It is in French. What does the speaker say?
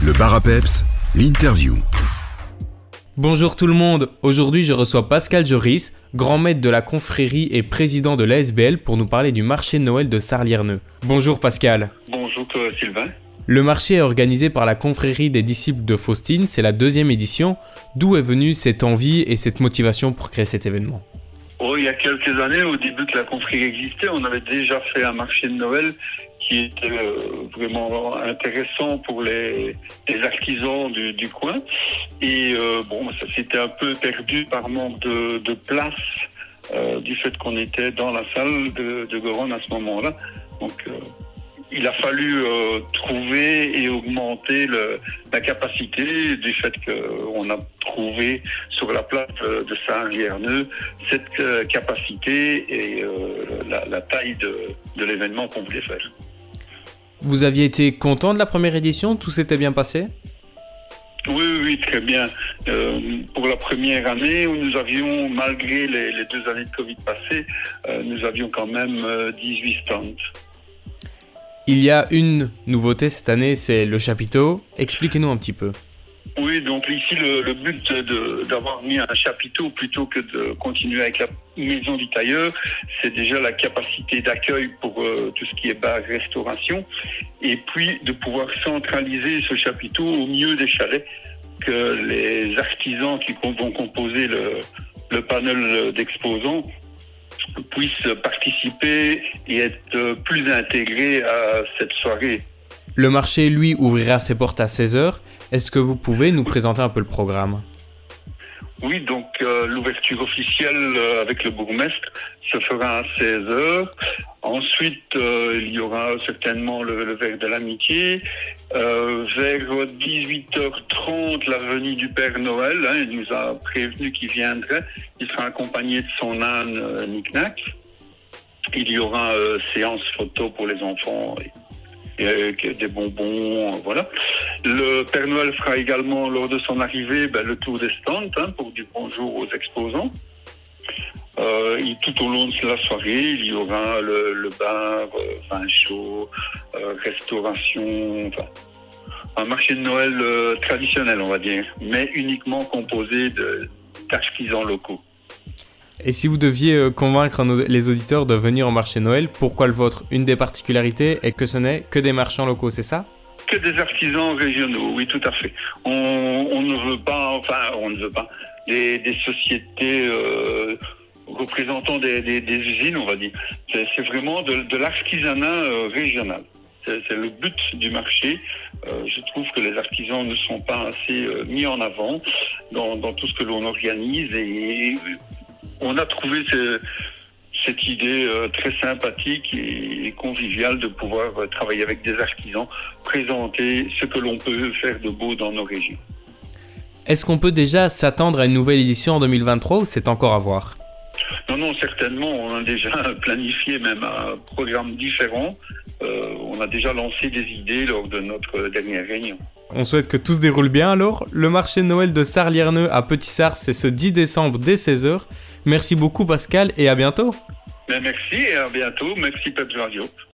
Le bar à peps, l'interview. Bonjour tout le monde, aujourd'hui je reçois Pascal Joris, grand maître de la confrérie et président de l'ASBL pour nous parler du marché de Noël de Sarlierneux. Bonjour Pascal. Bonjour euh, Sylvain. Le marché est organisé par la confrérie des disciples de Faustine, c'est la deuxième édition. D'où est venue cette envie et cette motivation pour créer cet événement? Oh, il y a quelques années, au début que la confrérie existait, on avait déjà fait un marché de Noël qui était euh, vraiment intéressant pour les, les artisans du, coin. Et euh, bon, ça s'était un peu perdu par manque de, place euh, du fait qu'on était dans la salle de, de Goron à ce moment-là. Donc, il a fallu trouver et augmenter la capacité du fait qu'on a trouvé sur la place de, Saint-Rierneux cette capacité et la, taille de l'événement qu'on voulait faire. Vous aviez été content de la première édition? Tout s'était bien passé? Oui, oui, très bien. Euh, pour la première année, où nous avions, malgré les, les deux années de Covid passées, euh, nous avions quand même 18 stands. Il y a une nouveauté cette année, c'est le chapiteau. Expliquez-nous un petit peu. Oui, donc ici le, le but d'avoir mis un chapiteau plutôt que de continuer avec la maison du tailleur, c'est déjà la capacité d'accueil pour euh, tout ce qui est bar, restauration, et puis de pouvoir centraliser ce chapiteau au milieu des chalets, que les artisans qui vont composer le, le panel d'exposants puissent participer et être plus intégrés à cette soirée. Le marché, lui, ouvrira ses portes à 16h. Est-ce que vous pouvez nous présenter un peu le programme? Oui, donc euh, l'ouverture officielle euh, avec le bourgmestre se fera à 16h. Ensuite, euh, il y aura certainement le, verre de l'amitié. Vers 18h30, la venue du Père Noël. Hein, il nous a prévenu qu'il viendrait. Il sera accompagné de son âne Nick-Nack. Il y aura séance photo pour les enfants. Des bonbons, voilà. Le Père Noël fera également, lors de son arrivée, ben, le tour des stands hein, pour dire bonjour aux exposants. Euh, et tout au long de la soirée, il y aura le, bar, euh, vin chaud, euh, restauration, enfin, un marché de Noël euh, traditionnel, on va dire, mais uniquement composé d'artisans locaux. Et si vous deviez euh, convaincre les auditeurs de venir au marché Noël, pourquoi le vôtre? Une des particularités est que ce n'est que des marchands locaux, c'est ça? Que des artisans régionaux, oui, tout à fait. On, ne veut pas, enfin, on ne veut pas, des, sociétés euh, représentant des, usines, on va dire. C'est vraiment de, l'artisanat euh, régional. C'est le but du marché. Je trouve que les artisans ne sont pas assez mis en avant dans, tout ce que l'on organise et on a trouvé ce, cette idée euh, très sympathique et, conviviale de pouvoir euh, travailler avec des artisans, présenter ce que l'on peut faire de beau dans nos régions. Est-ce qu'on peut déjà s'attendre à une nouvelle édition en 2023 ou c'est encore à voir? Non, non, certainement. On a déjà planifié même un programme différent. Euh, on a déjà lancé des idées lors de notre dernière réunion. On souhaite que tout se déroule bien alors. Le marché de Noël de Sarlierneux à Petit-Sars, c'est ce 10 décembre dès 16h. Merci beaucoup Pascal et à bientôt. Ben merci et à bientôt. Merci Pep Radio.